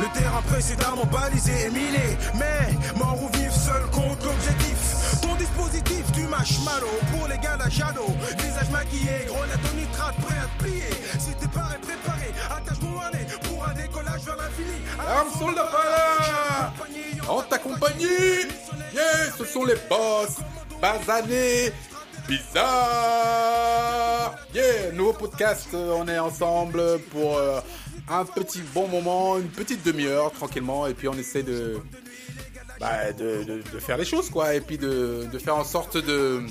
Le terrain précédemment balisé et miné. Mais mort ou vif, seul compte l'objectif. Ton dispositif, tu malo pour les gars d'Ajado. Visage maquillé, grenade au nitrate, prêt à te plier. Si t'es pas préparé, attache mon harnais pour un décollage vers l'infini. Arme sur En ta compagnie Yeah, ce sont les boss basanés bizarre Yeah, nouveau podcast, euh, on est ensemble pour euh, un petit bon moment, une petite demi-heure tranquillement, et puis on essaie de, bah, de, de, de faire les choses, quoi, et puis de, de faire en sorte de,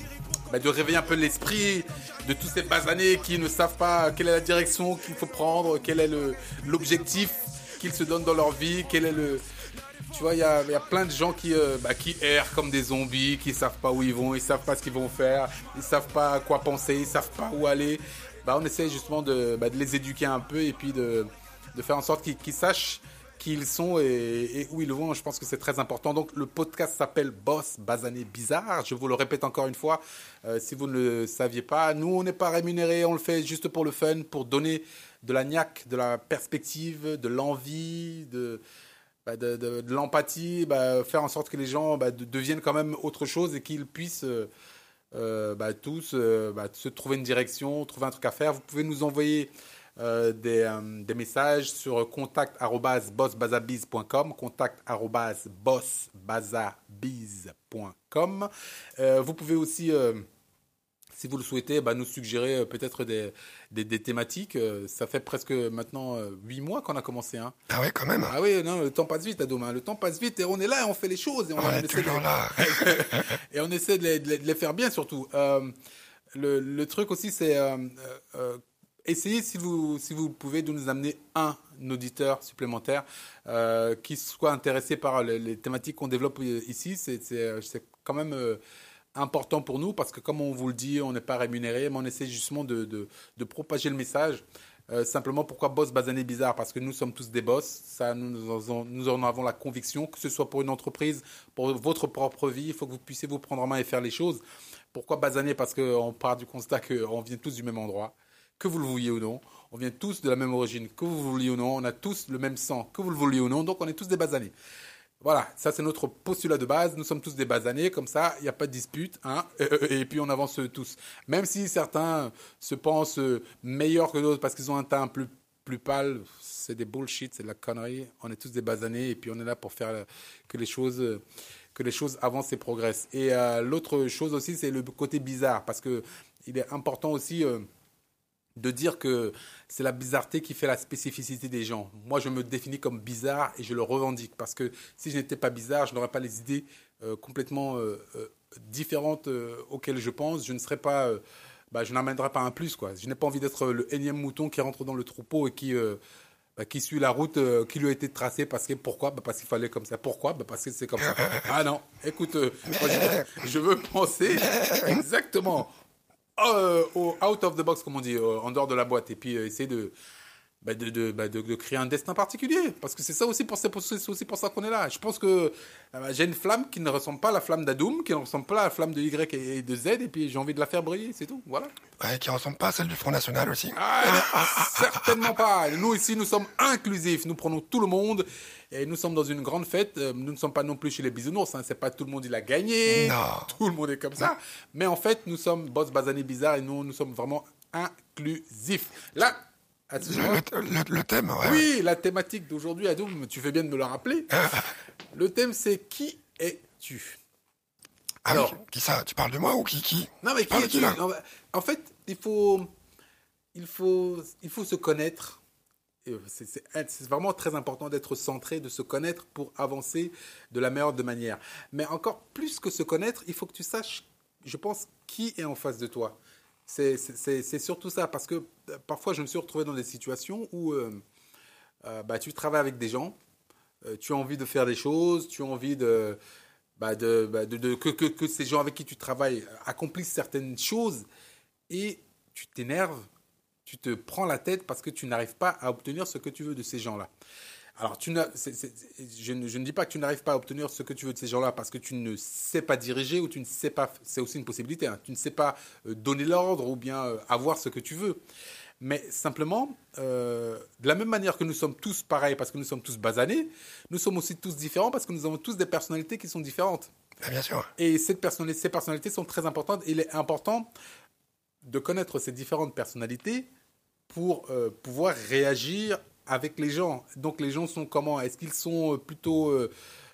bah, de réveiller un peu l'esprit de tous ces basanés qui ne savent pas quelle est la direction qu'il faut prendre, quel est l'objectif qu'ils se donnent dans leur vie, quel est le... Tu vois, il y a, y a plein de gens qui, euh, bah, qui errent comme des zombies, qui savent pas où ils vont, ils savent pas ce qu'ils vont faire, ils savent pas quoi penser, ils savent pas où aller. Bah, on essaie justement de, de les éduquer un peu et puis de, de faire en sorte qu'ils sachent qui ils sont et, où ils vont. Je pense que c'est très important. Donc le podcast s'appelle Boss Basané Bizarre. Je vous le répète encore une fois, euh, si vous ne le saviez pas. Nous, on n'est pas rémunéré, on le fait juste pour le fun, pour donner de la niaque, de la perspective, de l'envie, de, bah, de, l'empathie, bah, faire en sorte que les gens bah, de- deviennent quand même autre chose et qu'ils puissent euh, euh, tous se trouver une direction, trouver un truc à faire. Vous pouvez nous envoyer euh, des, euh, des messages sur contact@bossbazabiz.com, contact@bossbazabiz.com. Euh, vous pouvez aussi euh, si vous le souhaitez, bah, nous suggérer peut-être des, des, des thématiques. Ça fait presque maintenant huit mois qu'on a commencé. Hein. Ah ouais, quand même. Ah oui, non, le temps passe vite, Adom. hein. Le temps passe vite et on est là et on fait les choses. Et on, On est toujours de, là. et on essaie de les, de faire bien surtout. Le, le truc aussi, c'est essayez si vous, si vous pouvez de nous amener un auditeur supplémentaire euh, qui soit intéressé par les, thématiques qu'on développe euh, ici. Euh, c'est quand même important pour nous parce que comme on vous le dit, on n'est pas rémunéré, mais on essaie justement de, de, de propager le message. Simplement, pourquoi boss basané bizarre? Parce que nous sommes tous des boss. Ça, nous, nous en- nous en avons la conviction, que ce soit pour une entreprise, pour votre propre vie, il faut que vous puissiez vous prendre en main et faire les choses. Pourquoi basané Parce qu'on part du constat qu'on vient tous du même endroit, que vous le vouliez ou non. On vient tous de la même origine, que vous le vouliez ou non. On a tous le même sang, que vous le vouliez ou non. Donc, on est tous des basanés. Voilà, ça c'est notre postulat de base. Nous sommes tous des basanés, comme ça, il n'y a pas de dispute, hein, et, puis on avance tous. Même si certains se pensent meilleurs que d'autres parce qu'ils ont un teint plus, plus pâle, c'est des bullshit, c'est de la connerie. On est tous des basanés et puis on est là pour faire que les choses, que les choses avancent et progressent. Et euh, l'autre chose aussi, c'est le côté bizarre, parce que il est important aussi. euh, de dire que c'est la bizarreté qui fait la spécificité des gens. Moi, je me définis comme bizarre et je le revendique parce que si je n'étais pas bizarre, je n'aurais pas les idées euh, complètement euh, euh, différentes auxquelles je pense. Je ne serais pas, bah, je n'amènerais pas un plus quoi. Je n'ai pas envie d'être le énième mouton qui rentre dans le troupeau et qui bah, qui suit la route euh, qui lui a été tracée parce que pourquoi? Bah, Parce qu'il fallait comme ça. Pourquoi? Bah, Parce que c'est comme ça. Ah non, écoute, euh, moi, je veux penser exactement euh, au out of the box, comme on dit, euh, en dehors de la boîte, et puis euh, essayer de, bah, de, de, bah, de, de créer un destin particulier. Parce que c'est ça aussi pour, c'est aussi pour ça qu'on est là. Je pense que euh, j'ai une flamme qui ne ressemble pas à la flamme d'Adoum, qui ne ressemble pas à la flamme de Y et de Z, et puis j'ai envie de la faire briller, c'est tout. Voilà. Ouais, qui ressemble pas à celle du Front National aussi. Ah, certainement pas. Nous ici, nous sommes inclusifs. Nous prenons tout le monde et nous sommes dans une grande fête. Euh, Nous ne sommes pas non plus chez les bisounours. Hein. C'est pas tout le monde il a gagné. Non. Tout le monde est comme ça. Mais en fait, nous sommes boss basané bizarre et nous, nous sommes vraiment inclusifs. Là. Le, le- le thème, ouais. oui, la thématique d'aujourd'hui, Adoum, tu fais bien de me le rappeler. Le thème, c'est qui es-tu? Ah Alors- oui, qui ça? Tu parles de moi ou qui qui? Non, mais qui es-tu? En fait, il faut, il faut, il faut se connaître. C'est- c'est vraiment très important d'être centré, de se connaître pour avancer de la meilleure de manière. Mais encore plus que se connaître, il faut que tu saches, je pense, qui est en face de toi. C'est- surtout ça, parce que euh, parfois je me suis retrouvé dans des situations où euh, euh, bah, tu travailles avec des gens, tu as envie de faire des choses, tu as envie de, bah, de, bah, de- que, que, que ces gens avec qui tu travailles accomplissent certaines choses et tu t'énerves, tu te prends la tête parce que tu n'arrives pas à obtenir ce que tu veux de ces gens-là. Alors, tu je, ne, je ne dis pas que tu n'arrives pas à obtenir ce que tu veux de ces gens-là parce que tu ne sais pas diriger ou tu ne sais pas, c'est aussi une possibilité, hein, tu ne sais pas euh, donner l'ordre ou bien euh, avoir ce que tu veux. Mais simplement, euh, de la même manière que nous sommes tous pareils parce que nous sommes tous basanés, nous sommes aussi tous différents parce que nous avons tous des personnalités qui sont différentes. Ah, Bien sûr. Et cette personnalité, ces personnalités sont très importantes. Il est important de connaître ces différentes personnalités pour euh, pouvoir réagir avec les gens. Donc les gens sont comment? Est-ce qu'ils sont euh, plutôt euh,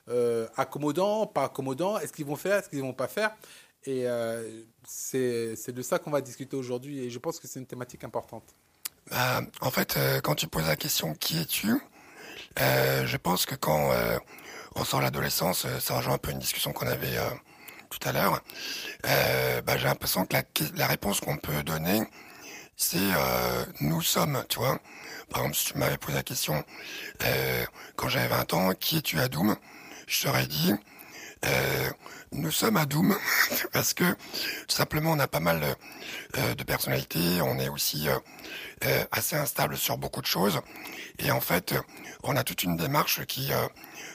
euh, accommodants, pas accommodants? Est-ce qu'ils vont faire? Est-ce qu'ils vont pas faire? Et euh, c'est de ça qu'on va discuter aujourd'hui. Et je pense que c'est une thématique importante. En fait, quand tu poses la question qui es-tu, je pense que quand on sort l'adolescence, ça rejoint un peu une discussion qu'on avait tout à l'heure. Bah, j'ai l'impression que la réponse qu'on peut donner, c'est euh, nous sommes, tu vois. Par exemple, si tu m'avais posé la question euh, quand j'avais 20 ans, qui es-tu à Doom Je t'aurais dit, euh, nous sommes à Doom parce que tout simplement on a pas mal euh, de personnalités, on est aussi euh, euh, assez instable sur beaucoup de choses et en fait on a toute une démarche qui euh,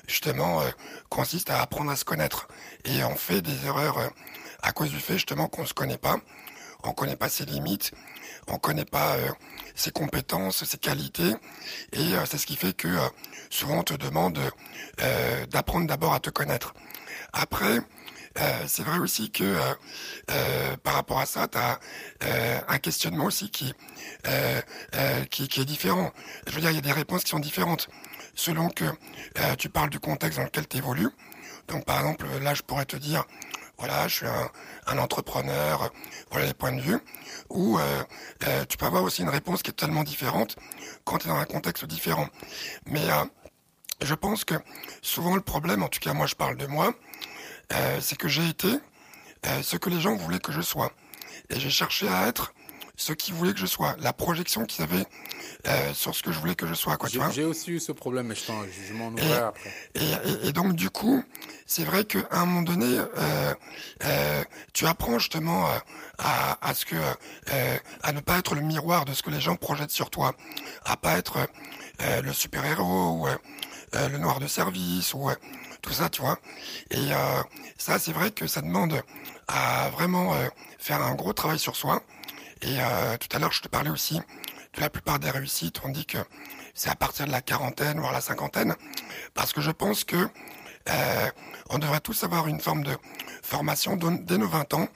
justement euh, consiste à apprendre à se connaître et on fait des erreurs à cause du fait justement qu'on se connaît pas, on connaît pas ses limites, on connaît pas euh, ses compétences, ses qualités et euh, c'est ce qui fait que euh, souvent on te demande euh, d'apprendre d'abord à te connaître. Après, euh, c'est vrai aussi que euh, par rapport à ça, tu as un questionnement aussi qui, qui, qui est différent. Je veux dire, il y a des réponses qui sont différentes selon que tu parles du contexte dans lequel tu évolues. Donc par exemple, là, je pourrais te dire, voilà, je suis un, entrepreneur, voilà les points de vue, ou euh, euh, tu peux avoir aussi une réponse qui est tellement différente quand tu es dans un contexte différent. Mais euh, je pense que souvent le problème, en tout cas moi je parle de moi, c'est que j'ai été ce que les gens voulaient que je sois. Et j'ai cherché à être ce qu'ils voulaient que je sois, la projection qu'ils avaient euh, sur ce que je voulais que je sois, quoi, tu J'ai vois. j'ai aussi eu ce problème, mais je, t'en- je- je m'en ouvrirai après. Et, et- et donc du coup, c'est vrai qu'à un moment donné, euh, euh, tu apprends justement euh, à, à ce que euh, à ne pas être le miroir de ce que les gens projettent sur toi, à pas être euh, le super héros ou le noir de service ou euh, tout ça, tu vois. Et euh, ça, c'est vrai que ça demande à vraiment euh, faire un gros travail sur soi. Et euh, tout à l'heure, je te parlais aussi de la plupart des réussites. On dit que c'est à partir de la quarantaine, voire la cinquantaine, parce que je pense que euh, on devrait tous avoir une forme de formation dès nos 20 ans,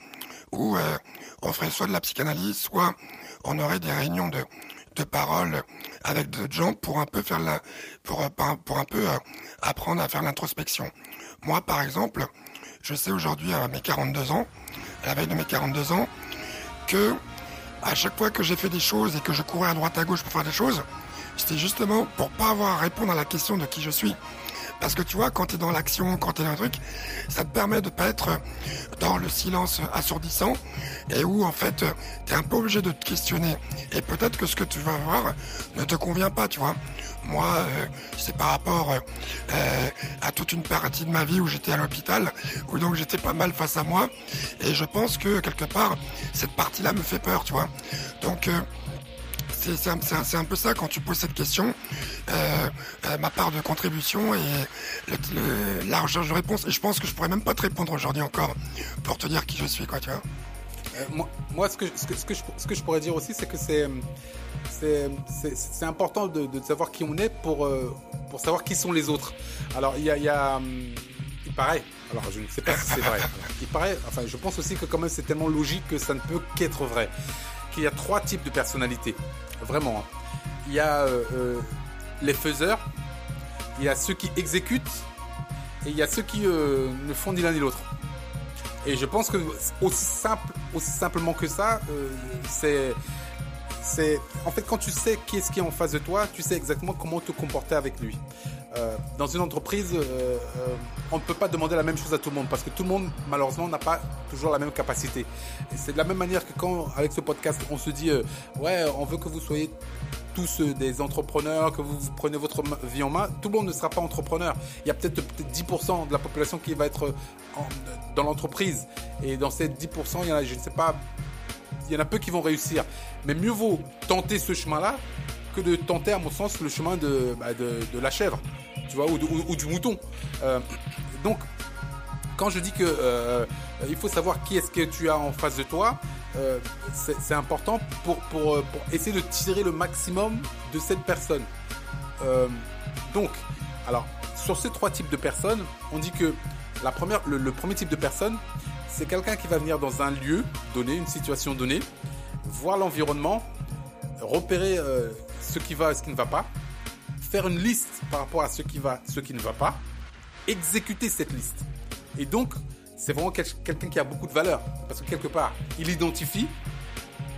où euh, on ferait soit de la psychanalyse, soit on aurait des réunions de, de parole avec d'autres gens pour un peu faire la, pour, euh, pour un peu euh, apprendre à faire l'introspection. Moi, par exemple, je sais aujourd'hui à mes 42 ans, à la veille de mes 42 ans, que à chaque fois que j'ai fait des choses et que je courais à droite à gauche pour faire des choses, c'était justement pour pas avoir à répondre à la question de qui je suis. Parce que tu vois, quand tu es dans l'action, quand tu es dans un truc, ça te permet de pas être dans le silence assourdissant et où en fait tu es un peu obligé de te questionner. Et peut-être que ce que tu vas voir ne te convient pas, tu vois. Moi, euh, c'est par rapport euh, à toute une partie de ma vie où j'étais à l'hôpital, où donc j'étais pas mal face à moi. Et je pense que quelque part, cette partie-là me fait peur, tu vois. Donc euh, c'est un, peu ça quand tu poses cette question. Euh, euh, ma part de contribution et le- le- la recherche de réponse. Et je pense que je pourrais même pas te répondre aujourd'hui encore pour te dire qui je suis, quoi, tu vois. Euh, moi, moi, ce, que, ce, que, ce, que je, ce que je pourrais dire aussi, c'est que c'est important de, de savoir qui on est pour, pour savoir qui sont les autres. Alors, il y a, y a, il paraît, alors je ne sais pas si c'est vrai, il paraît, enfin, je pense aussi que quand même c'est tellement logique que ça ne peut qu'être vrai, qu'il y a trois types de personnalités, vraiment. hein. Il y a euh, euh, les faiseurs, il y a ceux qui exécutent, et il y a ceux qui euh, ne font ni l'un ni l'autre. Et je pense que aussi simple, aussi simplement que ça, c'est, en fait, quand tu sais qui est-ce qui est en face de toi, tu sais exactement comment te comporter avec lui. Euh, dans une entreprise, euh, euh, on ne peut pas demander la même chose à tout le monde parce que tout le monde, malheureusement, n'a pas toujours la même capacité. C'est de la même manière que quand, avec ce podcast, on se dit, ouais, on veut que vous soyez tous des entrepreneurs, que vous, prenez votre vie en main, tout le monde ne sera pas entrepreneur. Il y a peut-être peut 10% de la population qui va être dans l'entreprise. Et dans ces 10%, il y en a, je ne sais pas, il y en a peu qui vont réussir. Mais mieux vaut tenter ce chemin-là que de tenter, à mon sens, le chemin de, bah, la chèvre, tu vois, ou, du mouton. Euh, donc, quand je dis que euh, il faut savoir qui est-ce que tu as en face de toi, euh, c'est important pour, essayer de tirer le maximum de cette personne. Donc, alors, sur ces trois types de personnes, on dit que la première, le, premier type de personne, c'est quelqu'un qui va venir dans un lieu donné, une situation donnée, voir l'environnement, repérer ce qui va et ce qui ne va pas, faire une liste par rapport à ce qui va, ce qui ne va pas, exécuter cette liste. Et donc, c'est vraiment quelqu'un qui a beaucoup de valeur. Parce que quelque part, il identifie,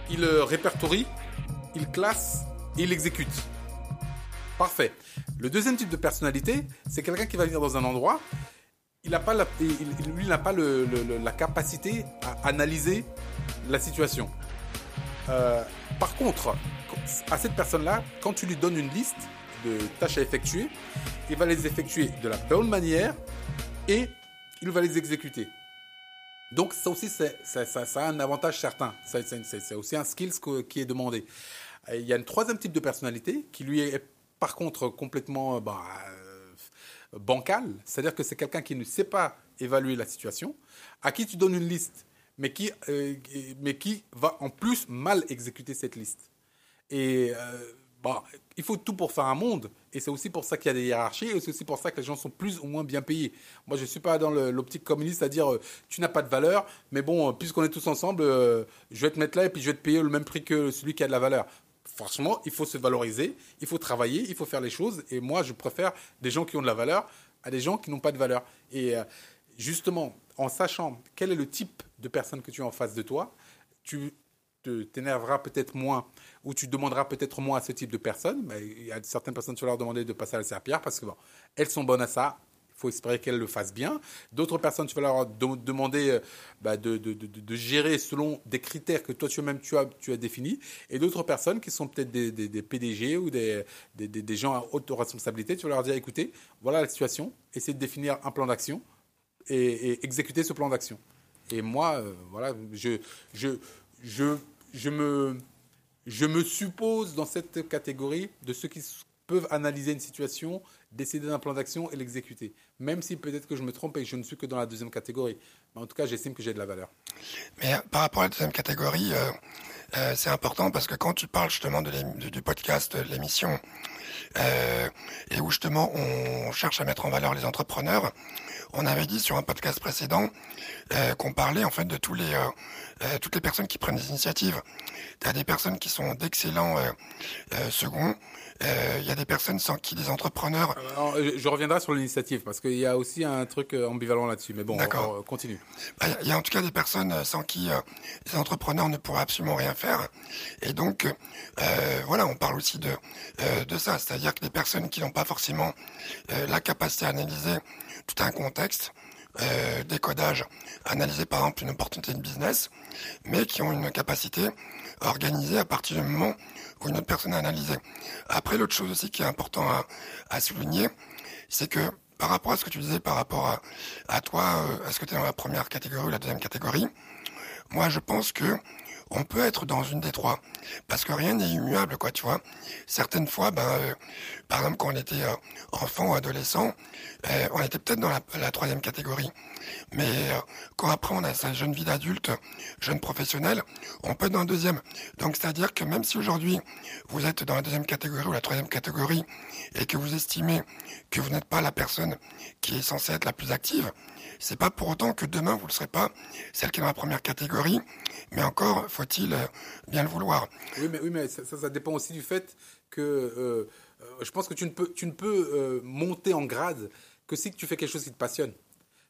il euh, répertorie, il classe et il exécute. Parfait. Le deuxième type de personnalité, c'est quelqu'un qui va venir dans un endroit, il n'a pas, la, lui, n'a pas la capacité à analyser la situation. Euh, par contre, à cette personne-là, quand tu lui donnes une liste de tâches à effectuer, il va les effectuer de la bonne manière et il va les exécuter. Donc ça aussi, ça, a un avantage certain. C'est aussi un skill qui est demandé. Il y a un troisième type de personnalité qui lui est par contre complètement bah, euh, bancal. C'est-à-dire que c'est quelqu'un qui ne sait pas évaluer la situation, à qui tu donnes une liste, mais qui, euh, mais qui va en plus mal exécuter cette liste. Et euh, bah, il faut tout pour faire un monde. Et c'est aussi pour ça qu'il y a des hiérarchies. Et c'est aussi pour ça que les gens sont plus ou moins bien payés. Moi, je ne suis pas dans l'optique communiste à dire euh, tu n'as pas de valeur, mais bon, euh, puisqu'on est tous ensemble, euh, je vais te mettre là et puis je vais te payer le même prix que celui qui a de la valeur. Franchement, il faut se valoriser, il faut travailler, il faut faire les choses. Et moi, je préfère des gens qui ont de la valeur à des gens qui n'ont pas de valeur. Et justement, en sachant quel est le type de personne que tu as en face de toi, tu t'énerveras peut-être moins ou tu demanderas peut-être moins à ce type de personnes. Mais il y a certaines personnes, tu vas leur demander de passer à la serpillère parce que bon, elles sont bonnes à ça. Il faut espérer qu'elles le fassent bien. D'autres personnes, tu vas leur demander euh, bah, de, de, de, gérer selon des critères que toi tu-même tu as, tu as définis. Et d'autres personnes qui sont peut-être des, des, PDG ou des, des, gens à haute responsabilité, tu vas leur dire écoutez, voilà la situation, essayez de définir un plan d'action et, et, exécuter ce plan d'action. Et moi, euh, voilà, je, je, je me, suppose dans cette catégorie de ceux qui peuvent analyser une situation, décider d'un plan d'action et l'exécuter. Même si peut-être que je me trompe et que je ne suis que dans la deuxième catégorie. En tout cas, j'estime que j'ai de la valeur. Mais euh, par rapport à la deuxième catégorie, euh, euh, c'est important parce que quand tu parles justement du podcast, de l'émission, et où justement on cherche à mettre en valeur les entrepreneurs, on avait dit sur un podcast précédent qu'on parlait en fait de tous les euh, toutes les personnes qui prennent des initiatives. Il y a des personnes qui sont d'excellents euh, euh, seconds. Il y a des personnes sans qui des entrepreneurs. je reviendrai sur l'initiative parce qu'il y a aussi un truc ambivalent là-dessus. Mais bon, on, continue. Bah, il y a en tout cas des personnes sans qui les entrepreneurs ne pourraient absolument rien faire. Et donc, voilà, on parle aussi de de ça, c'est-à-dire que des personnes qui n'ont pas forcément la capacité à analyser tout un contexte, euh, décodage, analyser par exemple une opportunité de business, mais qui ont une capacité à organiser à partir du moment où une autre personne a analysé. Après, l'autre chose aussi qui est important à, souligner, c'est que par rapport à ce que tu disais, par rapport à, toi, euh, est-ce que tu es dans la première catégorie ou la deuxième catégorie Moi, je pense que on peut être dans une des trois. Parce que rien n'est immuable, quoi, tu vois. Certaines fois, ben, euh, par exemple, quand on était euh, enfant ou adolescent, euh, on était peut-être dans la, troisième catégorie. Mais quand après on a sa jeune vie d'adulte, jeune professionnel, on peut être dans la deuxième. Donc c'est-à-dire que même si aujourd'hui vous êtes dans la deuxième catégorie ou la troisième catégorie et que vous estimez que vous n'êtes pas la personne qui est censée être la plus active, c'est pas pour autant que demain vous ne serez pas celle qui est dans la première catégorie, mais encore faut-il euh, bien le vouloir. Oui, mais, oui, ça, dépend aussi du fait que euh, euh, je pense que tu ne peux, tu ne peux monter en grade que si tu fais quelque chose qui te passionne.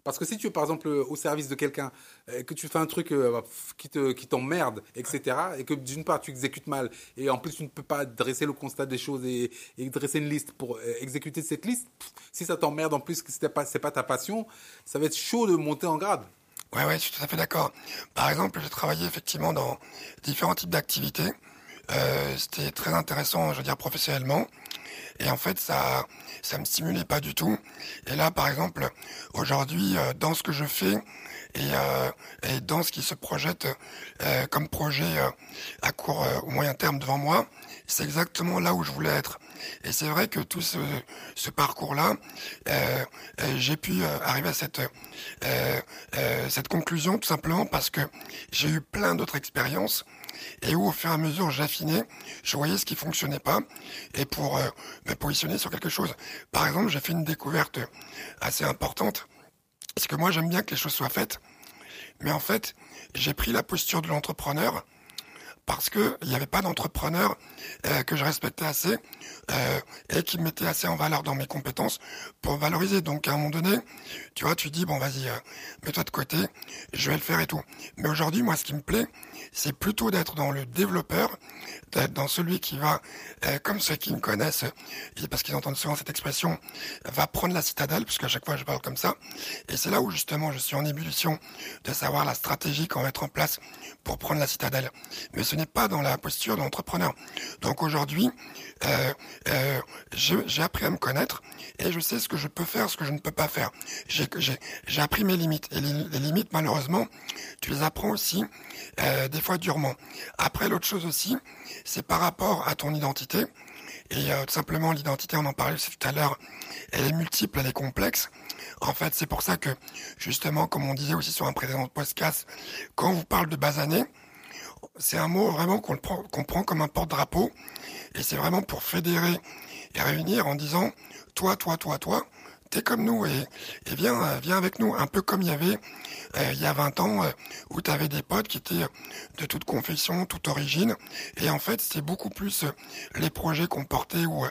Parce que si tu es par exemple au service de quelqu'un, euh, que tu fais un truc euh, qui te qui t'emmerde, etc., et que d'une part tu exécutes mal, et en plus tu ne peux pas dresser le constat des choses et, dresser une liste pour euh, exécuter cette liste, si ça t'emmerde en plus que ce n'est pas, pas ta passion, ça va être chaud de monter en grade. Ouais, ouais, je suis tout à fait d'accord. Par exemple, j'ai travaillé effectivement dans différents types d'activités. C'était très intéressant, je veux dire, professionnellement. Et en fait, ça, ça me stimulait pas du tout. Et là, par exemple, aujourd'hui, euh, dans ce que je fais et, euh, et dans ce qui se projette euh, comme projet à court ou moyen terme devant moi, c'est exactement là où je voulais être. Et c'est vrai que tout ce, ce parcours-là, j'ai pu arriver à cette cette conclusion tout simplement parce que j'ai eu plein d'autres expériences et où au fur et à mesure j'affinais, je voyais ce qui fonctionnait pas et pour euh, me positionner sur quelque chose. Par exemple, j'ai fait une découverte assez importante parce que moi j'aime bien que les choses soient faites, mais en fait j'ai pris la posture de l'entrepreneur parce que il n'y avait pas d'entrepreneur euh, que je respectais assez euh, et qui me mettait assez en valeur dans mes compétences pour valoriser. Donc à un moment donné, tu vois, tu dis bon vas-y, mets-toi de côté, je vais le faire et tout. Mais aujourd'hui, moi, ce qui me plaît, c'est plutôt d'être dans le développeur, d'être dans celui qui va, euh, comme ceux qui me connaissent, parce qu'ils entendent souvent cette expression, va prendre la citadelle, puisqu'à chaque fois je parle comme ça. Et c'est là où justement je suis en ébullition de savoir la stratégie qu'on va mettre en place pour prendre la citadelle. Mais ce n'est pas dans la posture d'entrepreneur. Donc aujourd'hui, euh, euh, j'ai appris à me connaître et je sais ce que je peux faire, ce que je ne peux pas faire. J'ai appris mes limites. Et les, limites, malheureusement, tu les apprends aussi euh, des fois durement. Après, l'autre chose aussi, c'est par rapport à ton identité. Et tout simplement, l'identité, on en parlait aussi tout à l'heure, elle est multiple, elle est complexe. En fait, c'est pour ça que, justement, comme on disait aussi sur un précédent podcast, quand on vous parle de basané, c'est un mot vraiment qu'on prend, prend comme un porte-drapeau. Et c'est vraiment pour fédérer et réunir en disant, toi, toi, toi, toi, t'es comme nous et, et viens, euh, viens avec nous. Un peu comme il y avait euh, il y a 20 ans euh, où tu avais des potes qui étaient de toute confession, toute origine. Et en fait, c'est beaucoup plus les projets qu'on portait ou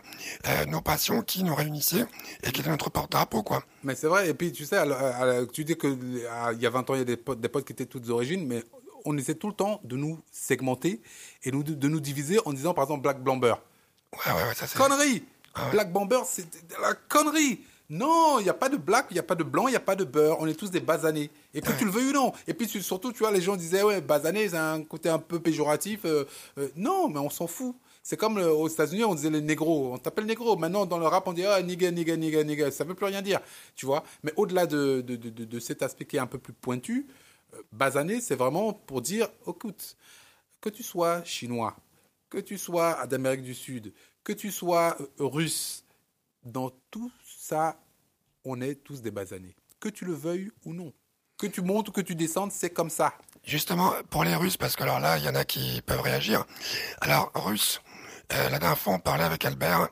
nos passions qui nous réunissaient et qui étaient notre porte-drapeau, quoi. Mais c'est vrai. Et puis, tu sais, tu dis que il y a 20 ans, il y a des potes, des potes qui étaient toutes origines, mais on essaie tout le temps de nous segmenter et nous, de nous diviser en disant, par exemple, Black Blamber. Ouais, ouais, ouais, ça c'est... Connerie ah Black Bomber, c'est la connerie non, il n'y a pas de black, il n'y a pas de blanc, il n'y a pas de beurre. On est tous des basanés. Et que tu le veuilles ou non. Et puis surtout, tu vois, les gens disaient, ouais, basané, c'est un côté un peu péjoratif. Euh, euh, non, mais on s'en fout. C'est comme aux États-Unis, on disait les négros. On t'appelle négro. Maintenant, dans le rap, on dit, ah, nigga, nigga, nigga, nigga. Ça ne veut plus rien dire. Tu vois. Mais au-delà de, de, de, de, cet aspect qui est un peu plus pointu, euh, basané, c'est vraiment pour dire, écoute, que tu sois chinois, que tu sois d'Amérique du Sud, que tu sois euh, russe, dans tout ça, on est tous des basanés. Que tu le veuilles ou non. Que tu montes ou que tu descendes, c'est comme ça. Justement, pour les Russes, parce que alors là, il y en a qui peuvent réagir. Alors, Russe, euh, la dernière fois, on parlait avec Albert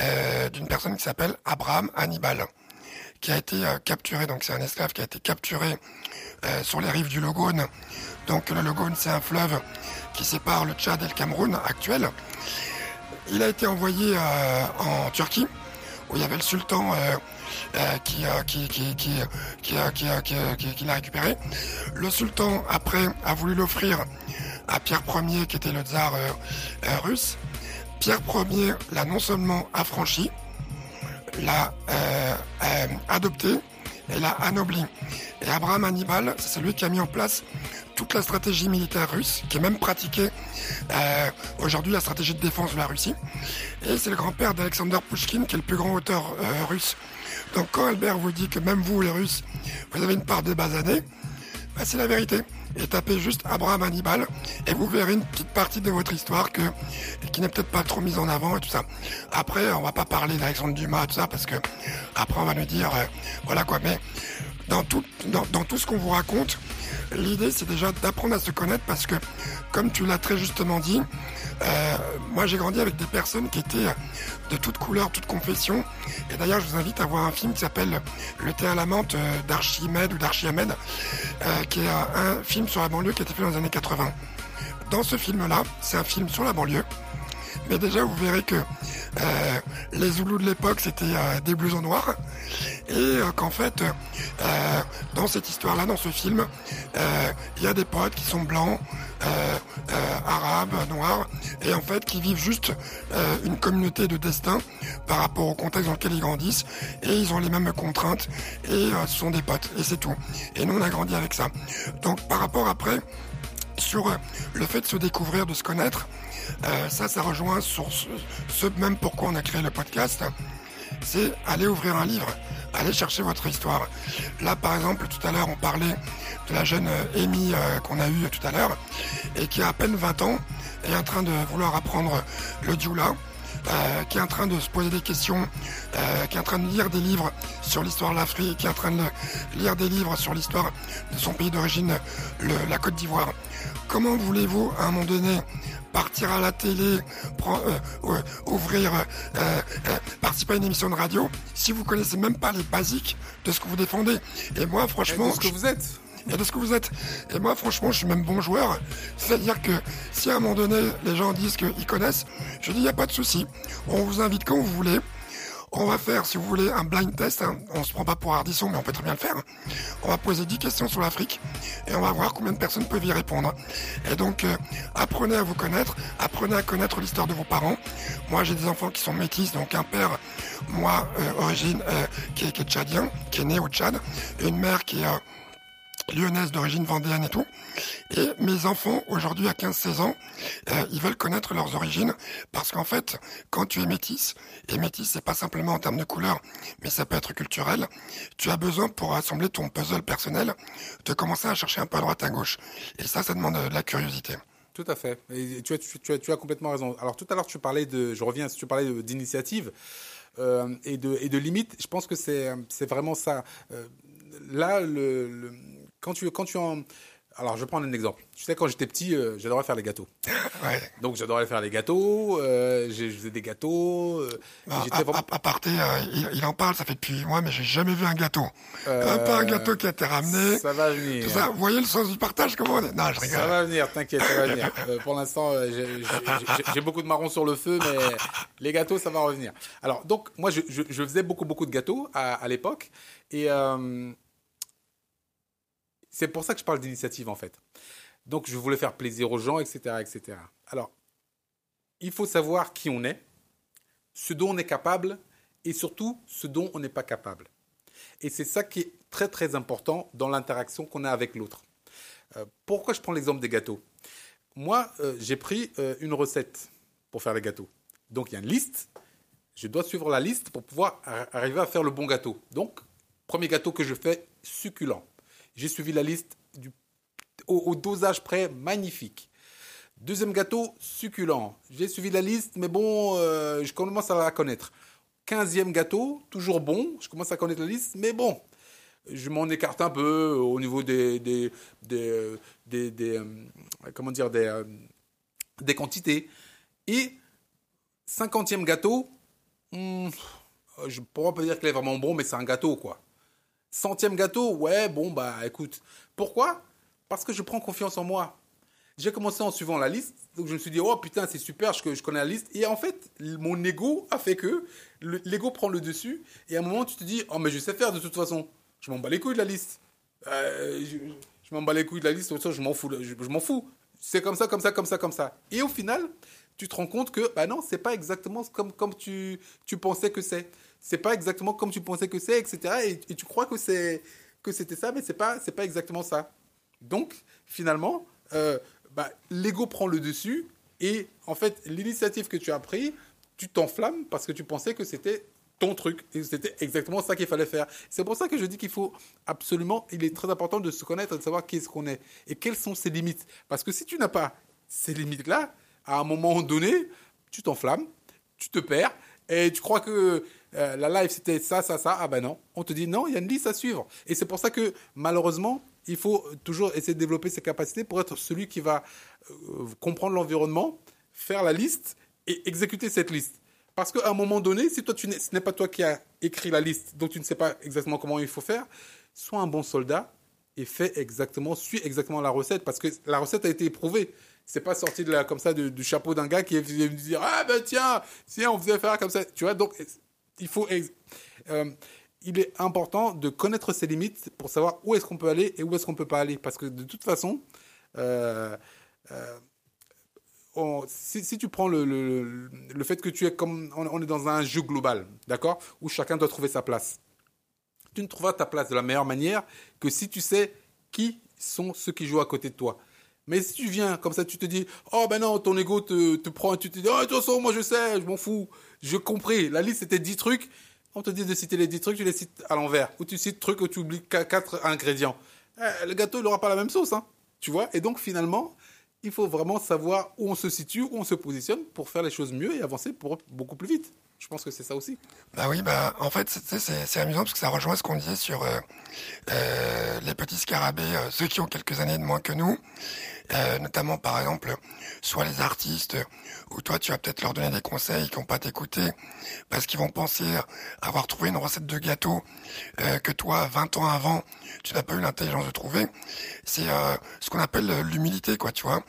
euh, d'une personne qui s'appelle Abraham Hannibal, qui a été capturé, donc c'est un esclave qui a été capturé sur les rives du Logone. Donc le Logone, c'est un fleuve qui sépare le Tchad et le Cameroun actuel. Il a été envoyé euh, en Turquie, où il y avait le sultan qui, qui, l'a récupéré. Le sultan, après, a voulu l'offrir à Pierre Ier, qui était le tsar euh, euh, russe. Pierre Ier l'a non seulement affranchi, l'a adopté et l'a anobli. Et Abraham Hannibal, c'est celui qui a mis en place toute la stratégie militaire russe, qui est même pratiquée euh, aujourd'hui, la stratégie de défense de la Russie. Et c'est le grand-père d'Alexander Pushkin, qui est le plus grand auteur euh, russe. Donc quand Albert vous dit que même vous, les Russes, vous avez une part des basanés, bah, c'est la vérité. Et tapez juste Abraham Hannibal et vous verrez une petite partie de votre histoire que, qui n'est peut-être pas trop mise en avant et tout ça. Après, on va pas parler d'Alexandre Dumas, tout ça, parce que après on va nous dire, euh, voilà quoi. Mais dans tout, dans, dans tout ce qu'on vous raconte, l'idée c'est déjà d'apprendre à se connaître parce que, comme tu l'as très justement dit, euh, moi j'ai grandi avec des personnes qui étaient de toutes couleurs, toutes confessions. Et d'ailleurs, je vous invite à voir un film qui s'appelle Le thé à la menthe euh, d'Archimède ou d'Archiamède, euh, qui est un film sur la banlieue qui a été fait dans les années 80. Dans ce film-là, c'est un film sur la banlieue. Mais déjà, vous verrez que euh, les Zoulous de l'époque, c'était euh, des blousons noirs. Et euh, qu'en fait, dans cette histoire-là, dans ce film, il y a des potes qui sont blancs, arabes, noirs, et en fait qui vivent juste une communauté de destin par rapport au contexte dans lequel ils grandissent. Et ils ont les mêmes contraintes, et ce sont des potes, et c'est tout. Et nous, on a grandi avec ça. Donc par rapport après, sur le fait de se découvrir, de se connaître, euh, ça, ça rejoint sur ce, même pourquoi on a créé le podcast. C'est aller ouvrir un livre, aller chercher votre histoire. Là, par exemple, tout à l'heure, on parlait de la jeune euh, Amy euh, qu'on a eue tout à l'heure et qui a à peine 20 ans est en train de vouloir apprendre le dioula. qui est en train de se poser des questions, qui est en train de lire des livres sur l'histoire de l'Afrique, qui est en train de lire des livres sur l'histoire de son pays d'origine, la Côte d'Ivoire, comment voulez-vous à un moment donné partir à la télé, euh, ouvrir, participer à une émission de radio, si vous connaissez même pas les basiques de ce que vous défendez. Et moi, franchement, Et ce que vous êtes et de ce que vous êtes. Et moi, franchement, je suis même bon joueur. C'est-à-dire que si à un moment donné, les gens disent qu'ils connaissent, je dis, il n'y a pas de souci. On vous invite quand vous voulez. On va faire, si vous voulez, un blind test. Hein. On se prend pas pour Ardisson, mais on peut très bien le faire. On va poser 10 questions sur l'Afrique et on va voir combien de personnes peuvent y répondre. Et donc, euh, apprenez à vous connaître, apprenez à connaître l'histoire de vos parents. Moi, j'ai des enfants qui sont métis, donc un père, moi, euh, origine, euh, qui, est, qui, est, tchadien, qui est né au Tchad, et une mère qui est lyonnaise d'origine vendéenne et tout. Et mes enfants, aujourd'hui à 15-16 ans, euh, ils veulent connaître leurs origines parce qu'en fait, quand tu es métisse, et métisse c'est pas simplement en termes de couleur, mais ça peut être culturel, tu as besoin pour assembler ton puzzle personnel de commencer à chercher un peu à droite à gauche. Et ça, ça demande de la curiosité. Tout à fait. Et tu, as, complètement raison. Alors tout à l'heure, tu parlais de, je reviens, tu parlais d'initiative. Euh, et, de, et de limites, je pense que c'est vraiment ça. Euh, là, le, quand tu, quand tu en, alors, je vais prendre un exemple. Tu sais, quand j'étais petit, euh, j'adorais faire les gâteaux. Ouais. Donc, j'adorais faire les gâteaux. Euh, je faisais des gâteaux. Euh, bah, à, vraiment... à, parté, il, en parle, ça fait depuis moi, mais j'ai jamais vu un gâteau. pas un gâteau qui a été ramené. Ça va venir. Vous voyez le sens du partage comment on est? Non, je rigole. Ça va venir, t'inquiète, ça va venir. pour l'instant, j'ai beaucoup de marrons sur le feu, mais les gâteaux, ça va revenir. Alors, donc, moi, je, je, je faisais beaucoup, beaucoup de gâteaux à, à l'époque. Et c'est pour ça que je parle d'initiative en fait. Donc je voulais faire plaisir aux gens, etc., etc. Alors, il faut savoir qui on est, ce dont on est capable et surtout ce dont on n'est pas capable. Et c'est ça qui est très très important dans l'interaction qu'on a avec l'autre. Euh, pourquoi je prends l'exemple des gâteaux? Moi, euh, j'ai pris euh, une recette pour faire les gâteaux. Donc il y a une liste. Je dois suivre la liste pour pouvoir arriver à faire le bon gâteau. Donc, premier gâteau que je fais, succulent. J'ai suivi la liste au, dosage près, magnifique. Deuxième gâteau, succulent. J'ai suivi la liste, mais bon, euh, je commence à la connaître. Quinzième gâteau, toujours bon. Je commence à connaître la liste, mais bon, je m'en écarte un peu au niveau des, des, des, des, euh, comment dire, des, euh, des quantités. Et cinquantième gâteau, hmm, je ne pourrais pas dire qu'il est vraiment bon, mais c'est un gâteau, quoi. Centième gâteau, ouais, bon, bah écoute. Pourquoi? Parce que je prends confiance en moi. J'ai commencé en suivant la liste, donc je me suis dit, oh putain, c'est super, je, je connais la liste. Et en fait, mon ego a fait que l'ego prend le dessus. Et à un moment, tu te dis, oh, mais je sais faire de toute façon. Je m'en bats les couilles de la liste. Euh, je, m'en bats les couilles de la liste, je m'en fous. Je, m'en fous. C'est comme ça, comme ça, comme ça, comme ça. Et au final, tu te rends compte que, bah non, c'est pas exactement comme, comme tu, tu pensais que c'est c'est pas exactement comme tu pensais que c'est, etc. Et, tu crois que c'est que c'était ça, mais c'est pas c'est pas exactement ça. Donc finalement, euh, bah, l'ego prend le dessus et en fait l'initiative que tu as pris, tu t'enflammes parce que tu pensais que c'était ton truc et c'était exactement ça qu'il fallait faire. C'est pour ça que je dis qu'il faut absolument, il est très important de se connaître, de savoir qui est-ce qu'on est et quelles sont ses limites. Parce que si tu n'as pas ces limites-là, à un moment donné, tu t'enflammes, tu te perds et tu crois que euh, la live c'était ça, ça, ça, ah ben non. On te dit non, il y a une liste à suivre. Et c'est pour ça que malheureusement, il faut toujours essayer de développer ses capacités pour être celui qui va euh, comprendre l'environnement, faire la liste et exécuter cette liste. Parce qu'à un moment donné, si toi, tu ce n'est pas toi qui as écrit la liste, donc tu ne sais pas exactement comment il faut faire, sois un bon soldat et fais exactement, suis exactement la recette, parce que la recette a été éprouvée. C'est pas sorti de la, comme ça du chapeau d'un gars qui est venu dire ah ben tiens, si on faisait faire comme ça, tu vois. Donc il faut euh, il est important de connaître ses limites pour savoir où est-ce qu'on peut aller et où est-ce qu'on peut pas aller. Parce que de toute façon, euh, euh, si, tu prends le, le, fait que tu es comme on, est dans un jeu global, d'accord, où chacun doit trouver sa place. Tu ne trouveras ta place de la meilleure manière que si tu sais qui sont ceux qui jouent à côté de toi. Mais si tu viens comme ça, tu te dis, oh ben non, ton ego te, te prend tu te dis, oh de toute façon, moi je sais, je m'en fous. Je compris. La liste c'était 10 trucs. On te dit de citer les 10 trucs, tu les cites à l'envers. Ou tu cites trucs où tu oublies 4 ingrédients. Eh, le gâteau, il n'aura pas la même sauce, hein. Tu vois? Et donc finalement, il faut vraiment savoir où on se situe, où on se positionne pour faire les choses mieux et avancer pour beaucoup plus vite. Je pense que c'est ça aussi. Bah oui, bah en fait c'est amusant parce que ça rejoint ce qu'on disait sur euh, euh, les petits scarabées, euh, ceux qui ont quelques années de moins que nous, notamment par exemple soit les artistes où toi tu vas peut-être leur donner des conseils qui vont pas t'écouter parce qu'ils vont penser avoir trouvé une recette de gâteau que toi 20 ans avant tu n'as pas eu l'intelligence de trouver. C'est ce qu'on appelle l'humilité quoi, tu vois.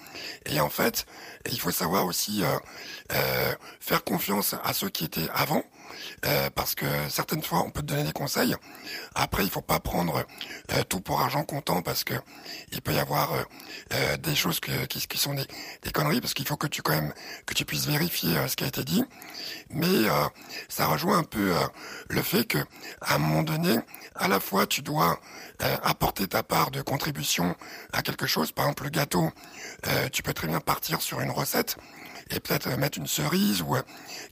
Et en fait, il faut savoir aussi faire confiance à ceux qui étaient avant, euh, parce que certaines fois on peut te donner des conseils. Après, il faut pas prendre euh, tout pour argent comptant parce que il peut y avoir euh, des choses qui, sont des, conneries parce qu'il faut que tu quand même que tu puisses vérifier ce qui a été dit. Mais ça rejoint un peu le fait que à un moment donné, à la fois tu dois apporter ta part de contribution à quelque chose. Par exemple, le gâteau, tu peux très bien partir sur une recette et peut-être mettre une cerise ou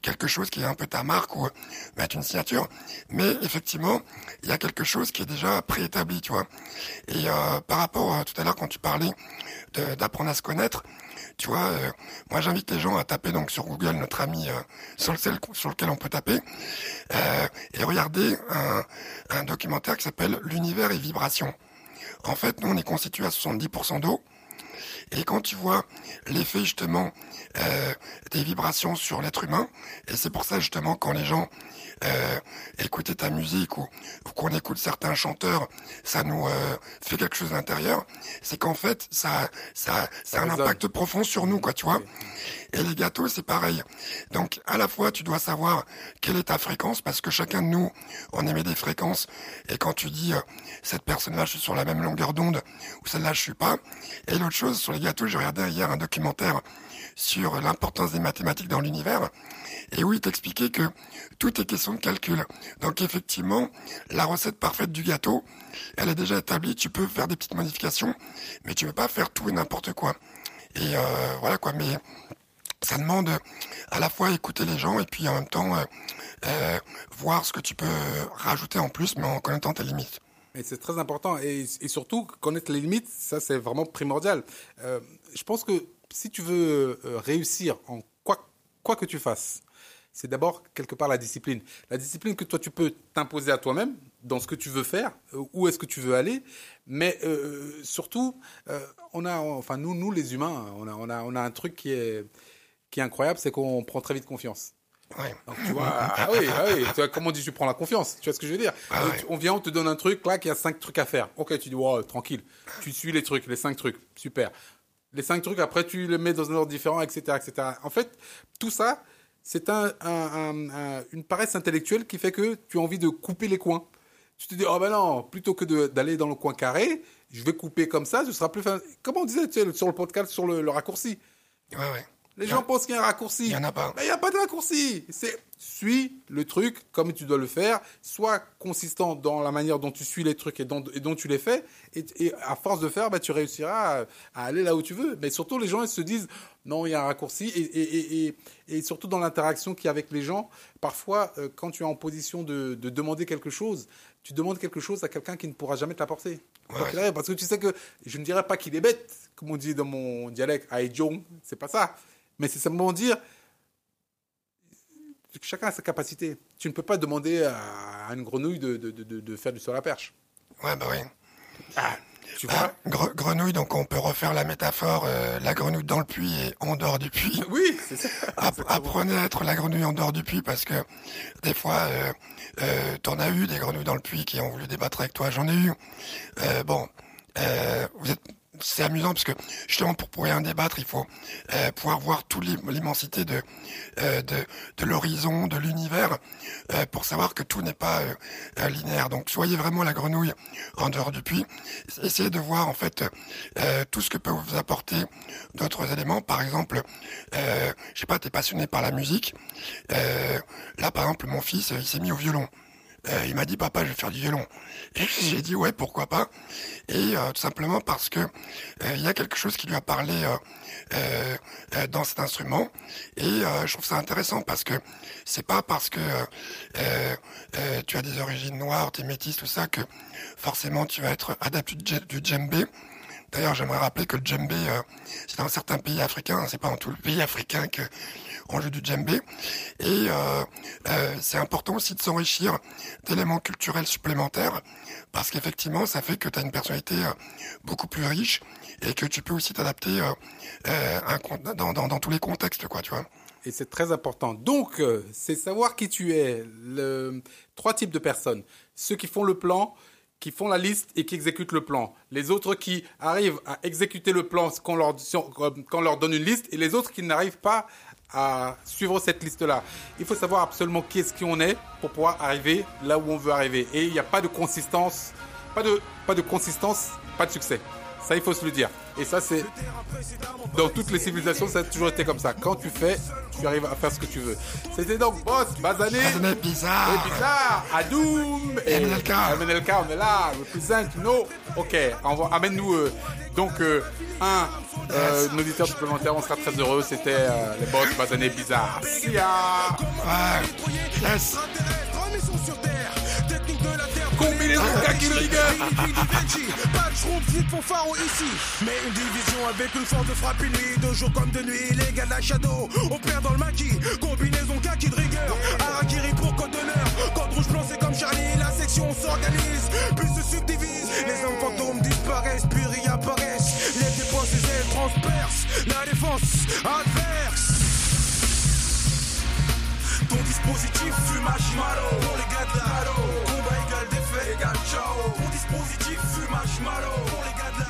quelque chose qui est un peu ta marque ou mettre une signature. Mais effectivement, il y a quelque chose qui est déjà préétabli, tu vois. Et euh, par rapport à tout à l'heure quand tu parlais d'apprendre à se connaître, tu vois, euh, moi j'invite les gens à taper donc sur Google notre ami euh, sur lequel on peut taper et regarder un, un documentaire qui s'appelle L'univers et vibrations. En fait, nous on est constitué à 70% d'eau. Et quand tu vois l'effet justement euh, des vibrations sur l'être humain, et c'est pour ça justement quand les gens euh, écoutent ta musique ou, qu'on écoute certains chanteurs, ça nous euh, fait quelque chose d'intérieur, c'est qu'en fait ça ça, ça a un impact profond sur nous quoi, tu vois. Et les gâteaux c'est pareil. Donc à la fois tu dois savoir quelle est ta fréquence parce que chacun de nous on émet des fréquences et quand tu dis euh, cette personne-là je suis sur la même longueur d'onde ou celle-là je suis pas. Et l'autre chose sur les gâteaux, j'ai regardé hier un documentaire sur l'importance des mathématiques dans l'univers, et où il t'expliquait que tout est question de calcul. Donc effectivement, la recette parfaite du gâteau, elle est déjà établie, tu peux faire des petites modifications, mais tu ne peux pas faire tout et n'importe quoi. Et euh, voilà quoi, mais ça demande à la fois écouter les gens et puis en même temps euh, euh, voir ce que tu peux rajouter en plus, mais en connaissant tes limites. C'est très important et, surtout connaître les limites, ça c'est vraiment primordial. je pense que si tu veux euh, réussir en quoi, que tu fasses, c'est d'abord quelque part la discipline. La discipline que toi tu peux t'imposer à toi-même dans ce que tu veux faire, euh, où est-ce que tu veux aller, mais euh, surtout, on a, enfin nous, nous les humains, on a, on a, on a un truc qui est, qui est incroyable, c'est qu'on prend très vite confiance. Ouais. Donc, tu vois, ah oui, ah oui. Tu vois, comment on dit, tu prends la confiance. Tu vois ce que je veux dire ah On vient, on te donne un truc, là, qui a cinq trucs à faire. Ok, tu dis, wow, tranquille. Tu suis les trucs, les cinq trucs. Super les cinq trucs, après tu les mets dans un ordre différent, etc. etc. En fait, tout ça, c'est un, une paresse intellectuelle qui fait que tu as envie de couper les coins. Tu te dis, oh ben non, plutôt que d'aller dans le coin carré, je vais couper comme ça, ce sera plus... Comment on disait sur le podcast, sur le, le raccourci? Ouais, ouais. Les gens pensent qu'il y a un raccourci. Il n'y en a pas. Mais il n'y a pas de raccourci. C'est suis le truc comme tu dois le faire. Sois consistant dans la manière dont tu suis les trucs et dont, et dont tu les fais. Et, à force de faire, bah, tu réussiras à, aller là où tu veux. Mais surtout, les gens ils se disent non, il y a un raccourci. Et, et surtout dans l'interaction qu'il y a avec les gens, parfois, euh, quand tu es en position de, de, demander quelque chose, tu demandes quelque chose à quelqu'un qui ne pourra jamais te l'apporter. Parce que tu sais que je ne dirais pas qu'il est bête, comme on dit dans mon dialecte, Aïdjong, c'est pas ça. Mais c'est simplement dire, chacun a sa capacité. Tu ne peux pas demander à une grenouille de, de, de, de faire du sol à perche. Ouais, bah oui. Ah, tu vois ah, Grenouille, donc on peut refaire la métaphore, euh, la grenouille dans le puits et en dehors du puits. Oui, c'est ça. apprenez à être la grenouille en dehors du puits parce que des fois, euh, euh, t'en as eu des grenouilles dans le puits qui ont voulu débattre avec toi. J'en ai eu. Euh, bon, vous êtes c'est amusant parce que justement pour pouvoir en débattre, il faut euh, pouvoir voir toute l'immensité de, euh, de, de l'horizon, de l'univers, euh, pour savoir que tout n'est pas linéaire. Donc soyez vraiment la grenouille en dehors du puits. Essayez de voir en fait tout ce que peut vous apporter d'autres éléments. Par exemple, je sais pas, t'es passionné par la musique. là, par exemple, mon fils, il s'est mis au violon. Euh, il m'a dit papa je vais faire du violon. Et j'ai dit ouais pourquoi pas. Et euh, tout simplement parce que euh, il y a quelque chose qui lui a parlé dans cet instrument. Et je trouve ça intéressant parce que c'est pas parce que tu as des origines noires, t'es métis, tout ça que forcément tu vas être adapté du djembé. D'ailleurs, j'aimerais rappeler que le djembé, euh, c'est dans certains pays africains, c'est pas dans tout le pays africain que on joue du djembé. Et euh, euh, c'est important aussi de s'enrichir d'éléments culturels supplémentaires, parce qu'effectivement, ça fait que tu as une personnalité beaucoup plus riche et que tu peux aussi t'adapter dans, tous les contextes, quoi, tu vois. Et c'est très important. Donc, c'est savoir qui tu es. Trois types de personnes. Ceux qui font le plan, qui font la liste et qui exécutent le plan. Les autres qui arrivent à exécuter le plan quand on leur, donne une liste et les autres qui n'arrivent pas à suivre cette liste-là. Il faut savoir absolument qui est-ce qu'on est pour pouvoir arriver là où on veut arriver. Et il n'y a pas de consistance, pas de, pas de consistance, pas de succès. Ça, il faut se le dire. Et ça, c'est dans toutes les civilisations, ça a toujours été comme ça. Quand tu fais, tu arrives à faire ce que tu veux. C'était donc Boss, Bazané, Bazané bizarre, et bizarre, Adoum, et. MNLK, on est là, represent, no. Ok, amène-nous euh, donc euh, un euh, auditeur supplémentaire, on sera très heureux. C'était euh, les Boss, Bazané, bizarre. Ouais. Yes. Combinaison Kaki rigueur Pas de schrompf, pour Faro ici Mais une division avec une force de frappe nuit De jour comme de nuit, les gars de la Shadow Opère dans le maquis, combinaison de rigueur Arakiri pour code d'honneur Code rouge blanc c'est comme Charlie La section s'organise, puis se subdivise Les hommes fantômes disparaissent, puis réapparaissent Les dépenses et ailes transpercent La défense adverse ton dispositif fume marshmallow Pour les gars de la halo Combat égal défait égal ciao Ton dispositif fume marshmallow Pour les gars de la